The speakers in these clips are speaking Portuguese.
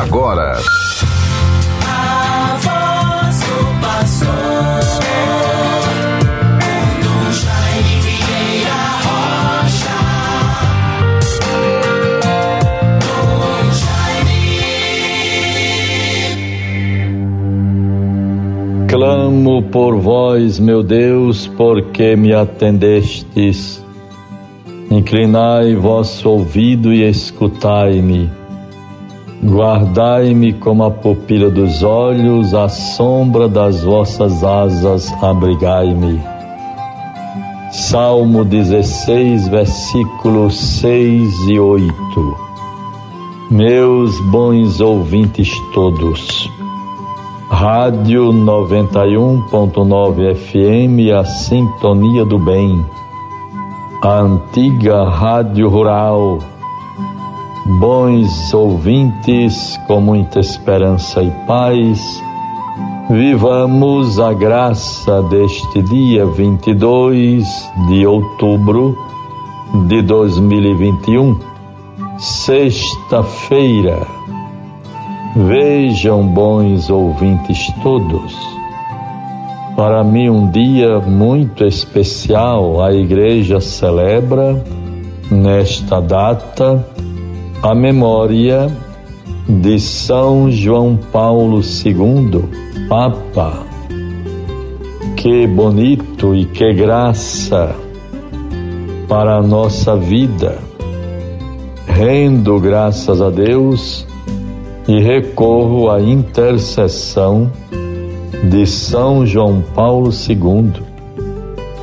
agora. A voz do pastor. Clamo por vós, meu Deus, porque me atendestes. Inclinai vosso ouvido e escutai-me. Guardai-me como a pupila dos olhos, à sombra das vossas asas, abrigai-me. Salmo 16, versículos 6 e 8. Meus bons ouvintes todos, Rádio 91.9 FM, a sintonia do bem, a antiga Rádio Rural Bons ouvintes, com muita esperança e paz, vivamos a graça deste dia 22 de outubro de 2021, sexta-feira. Vejam, bons ouvintes todos, para mim um dia muito especial, a igreja celebra nesta data a memória de São João Paulo II, Papa. Que bonito e que graça para a nossa vida. Rendo graças a Deus e recorro à intercessão de São João Paulo II,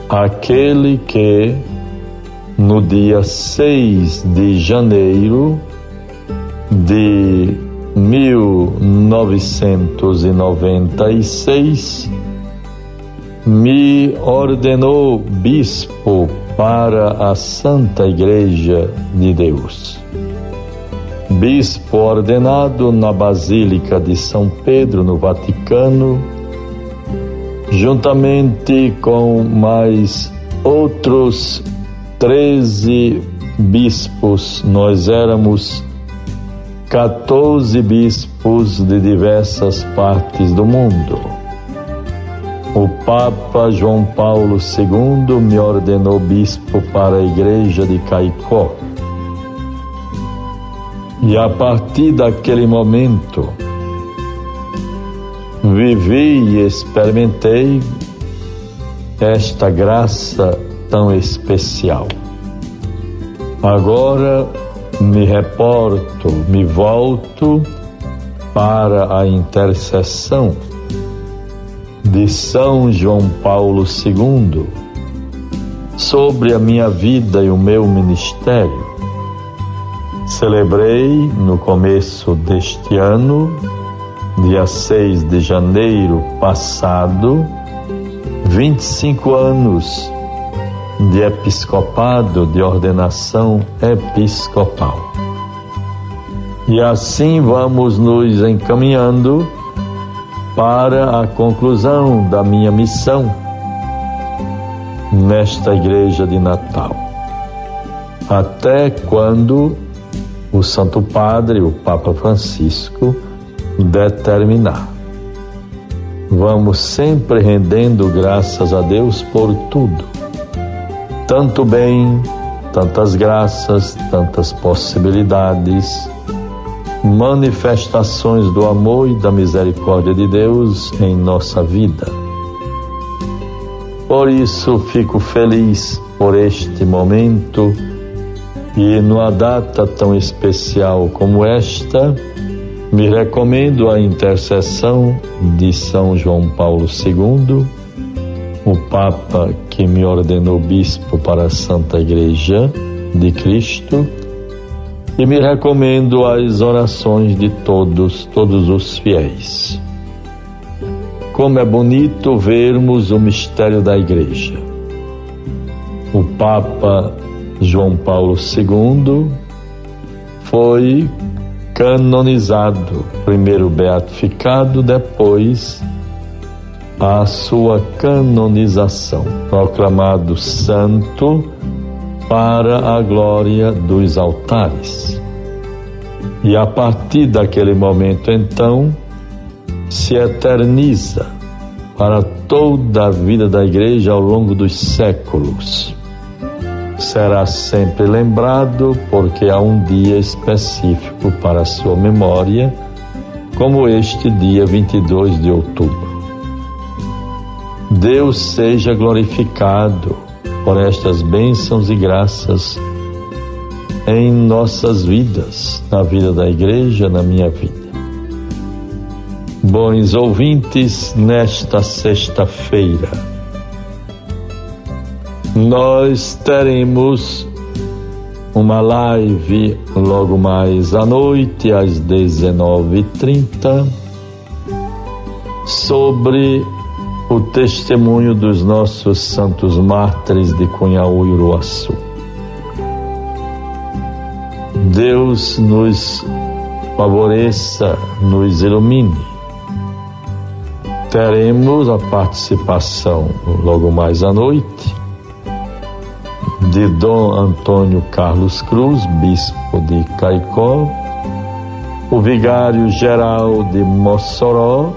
aquele que no dia 6 de janeiro de 1996 me ordenou bispo para a Santa Igreja de Deus. Bispo ordenado na Basílica de São Pedro, no Vaticano, juntamente com mais outros 13 bispos, nós éramos 14 bispos de diversas partes do mundo. O Papa João Paulo II me ordenou bispo para a igreja de Caicó. E a partir daquele momento, vivi e experimentei esta graça tão especial. Agora me reporto, me volto para a intercessão de São João Paulo II sobre a minha vida e o meu ministério. Celebrei no começo deste ano, dia 6 de janeiro passado, 25 anos de episcopado, de ordenação episcopal. E assim vamos nos encaminhando para a conclusão da minha missão nesta igreja de Natal. Até quando o Santo Padre, o Papa Francisco, determinar. Vamos sempre rendendo graças a Deus por tudo tanto bem, tantas graças, tantas possibilidades, manifestações do amor e da misericórdia de Deus em nossa vida. Por isso fico feliz por este momento e numa data tão especial como esta, me recomendo a intercessão de São João Paulo II o Papa que me ordenou bispo para a Santa Igreja de Cristo e me recomendo as orações de todos, todos os fiéis. Como é bonito vermos o mistério da Igreja. O Papa João Paulo II foi canonizado, primeiro beatificado, depois a sua canonização, proclamado santo para a glória dos altares. E a partir daquele momento, então, se eterniza para toda a vida da igreja ao longo dos séculos. Será sempre lembrado porque há um dia específico para a sua memória, como este dia 22 de outubro. Deus seja glorificado por estas bênçãos e graças em nossas vidas, na vida da igreja, na minha vida. Bons ouvintes, nesta sexta-feira, nós teremos uma live logo mais à noite, às 19h30, sobre o testemunho dos nossos santos mártires de Cunhaú e Uruaçu. Deus nos favoreça, nos ilumine. Teremos a participação logo mais à noite de Dom Antônio Carlos Cruz, bispo de Caicó, o vigário geral de Mossoró,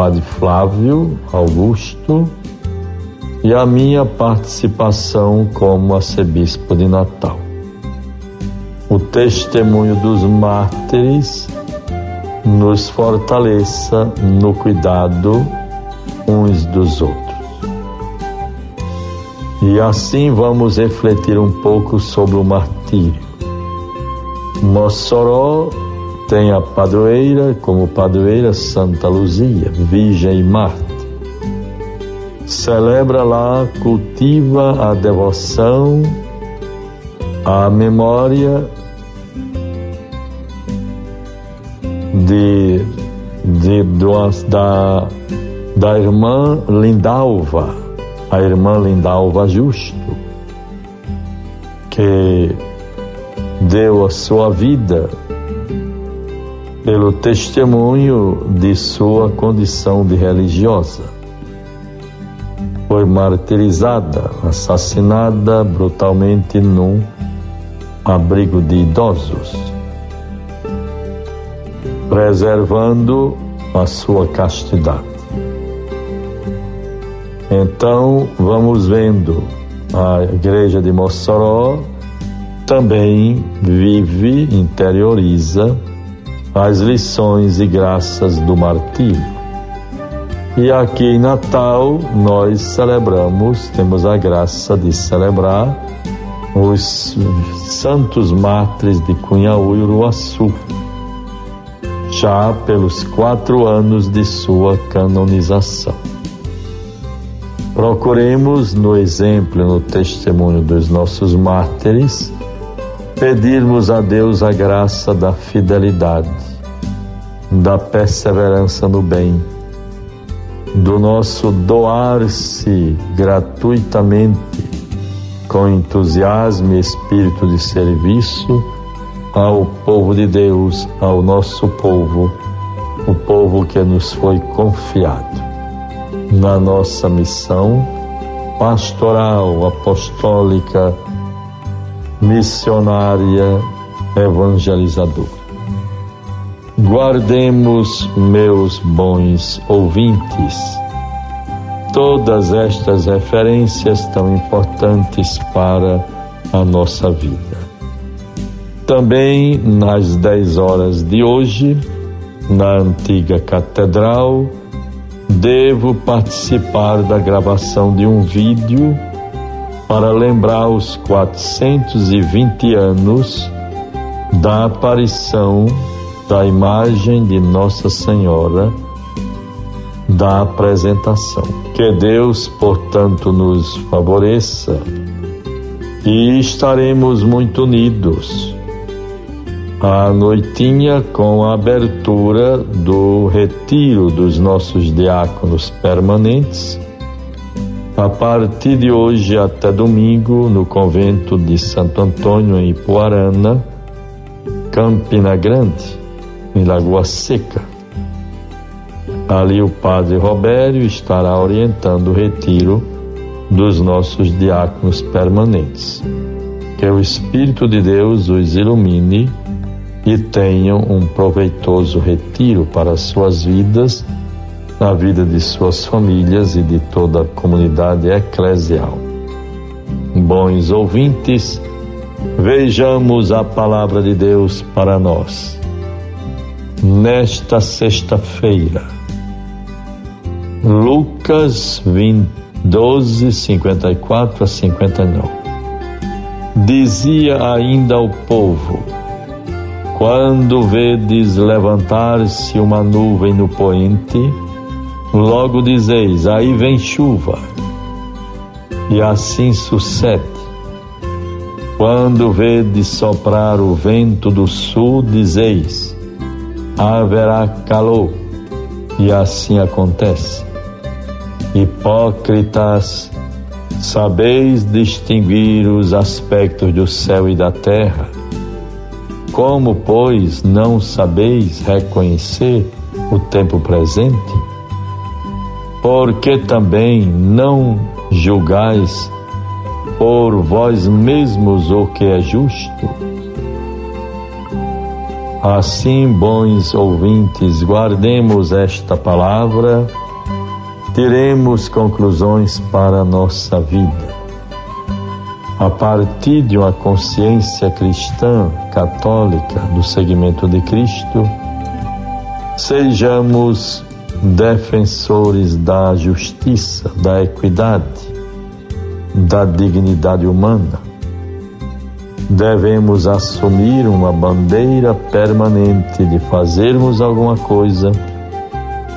Padre Flávio Augusto, e a minha participação como arcebispo de Natal. O testemunho dos mártires nos fortaleça no cuidado uns dos outros. E assim vamos refletir um pouco sobre o martírio. Mossoró tem a padroeira como padroeira Santa Luzia, Virgem e Marte. Celebra lá, cultiva a devoção, a memória de, de, da, da irmã Lindalva, a irmã Lindalva Justo, que deu a sua vida pelo testemunho de sua condição de religiosa. Foi martirizada, assassinada brutalmente num abrigo de idosos, preservando a sua castidade. Então, vamos vendo a igreja de Mossoró também vive, interioriza as lições e graças do martírio. E aqui em Natal nós celebramos, temos a graça de celebrar os santos mártires de Cunhaú e Uruaçu, já pelos quatro anos de sua canonização. Procuremos, no exemplo, no testemunho dos nossos mártires, pedirmos a Deus a graça da fidelidade, da perseverança no bem, do nosso doar-se gratuitamente, com entusiasmo e espírito de serviço ao povo de Deus, ao nosso povo, o povo que nos foi confiado. Na nossa missão pastoral, apostólica, missionária evangelizadora. Guardemos, meus bons ouvintes, todas estas referências tão importantes para a nossa vida. Também nas 10 horas de hoje, na antiga catedral, devo participar da gravação de um vídeo para lembrar os 420 anos da aparição da imagem de Nossa Senhora da apresentação. Que Deus, portanto, nos favoreça e estaremos muito unidos. A noitinha com a abertura do retiro dos nossos diáconos permanentes a partir de hoje até domingo, no convento de Santo Antônio, em Ipuarana, Campina Grande, em Lagoa Seca. Ali o padre Robério estará orientando o retiro dos nossos diáconos permanentes. Que o Espírito de Deus os ilumine e tenham um proveitoso retiro para suas vidas, na vida de suas famílias e de toda a comunidade eclesial. Bons ouvintes, vejamos a palavra de Deus para nós. Nesta sexta-feira, Lucas 20, 12, 54 a 59. Dizia ainda ao povo: quando vedes levantar-se uma nuvem no poente, logo dizeis: aí vem chuva. E assim sucede. Quando vedes soprar o vento do sul, dizeis: haverá calor. E assim acontece. Hipócritas, sabeis distinguir os aspectos do céu e da terra como, pois, não sabeis reconhecer o tempo presente? Porque também não julgais por vós mesmos o que é justo? Assim, bons ouvintes, guardemos esta palavra, tiremos conclusões para a nossa vida a partir de uma consciência cristã, católica, do segmento de Cristo, sejamos defensores da justiça, da equidade, da dignidade humana. Devemos assumir uma bandeira permanente de fazermos alguma coisa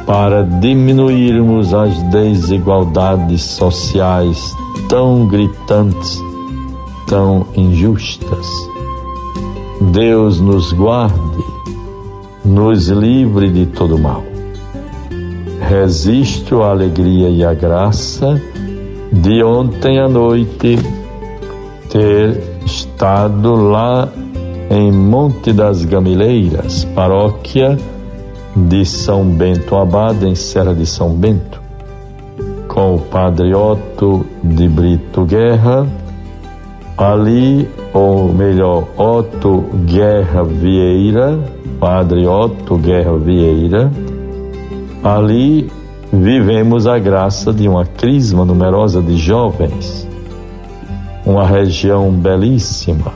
para diminuirmos as desigualdades sociais tão gritantes tão injustas. Deus nos guarde, nos livre de todo mal. Resisto à alegria e à graça de ontem à noite ter estado lá em Monte das Gamileiras, paróquia de São Bento Abade, em Serra de São Bento, com o padre Otto de Brito Guerra. Ali, ou melhor, Otto Guerra Vieira, Padre Otto Guerra Vieira, ali vivemos a graça de uma crisma numerosa de jovens, uma região belíssima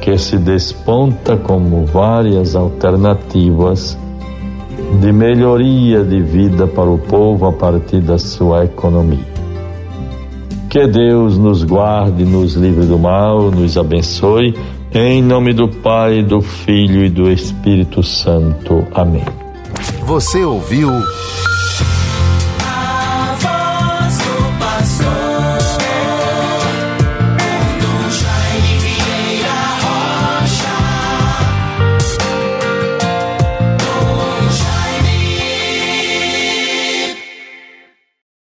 que se desponta como várias alternativas de melhoria de vida para o povo a partir da sua economia. Que Deus nos guarde, nos livre do mal, nos abençoe. Em nome do Pai, do Filho e do Espírito Santo. Amém. Você ouviu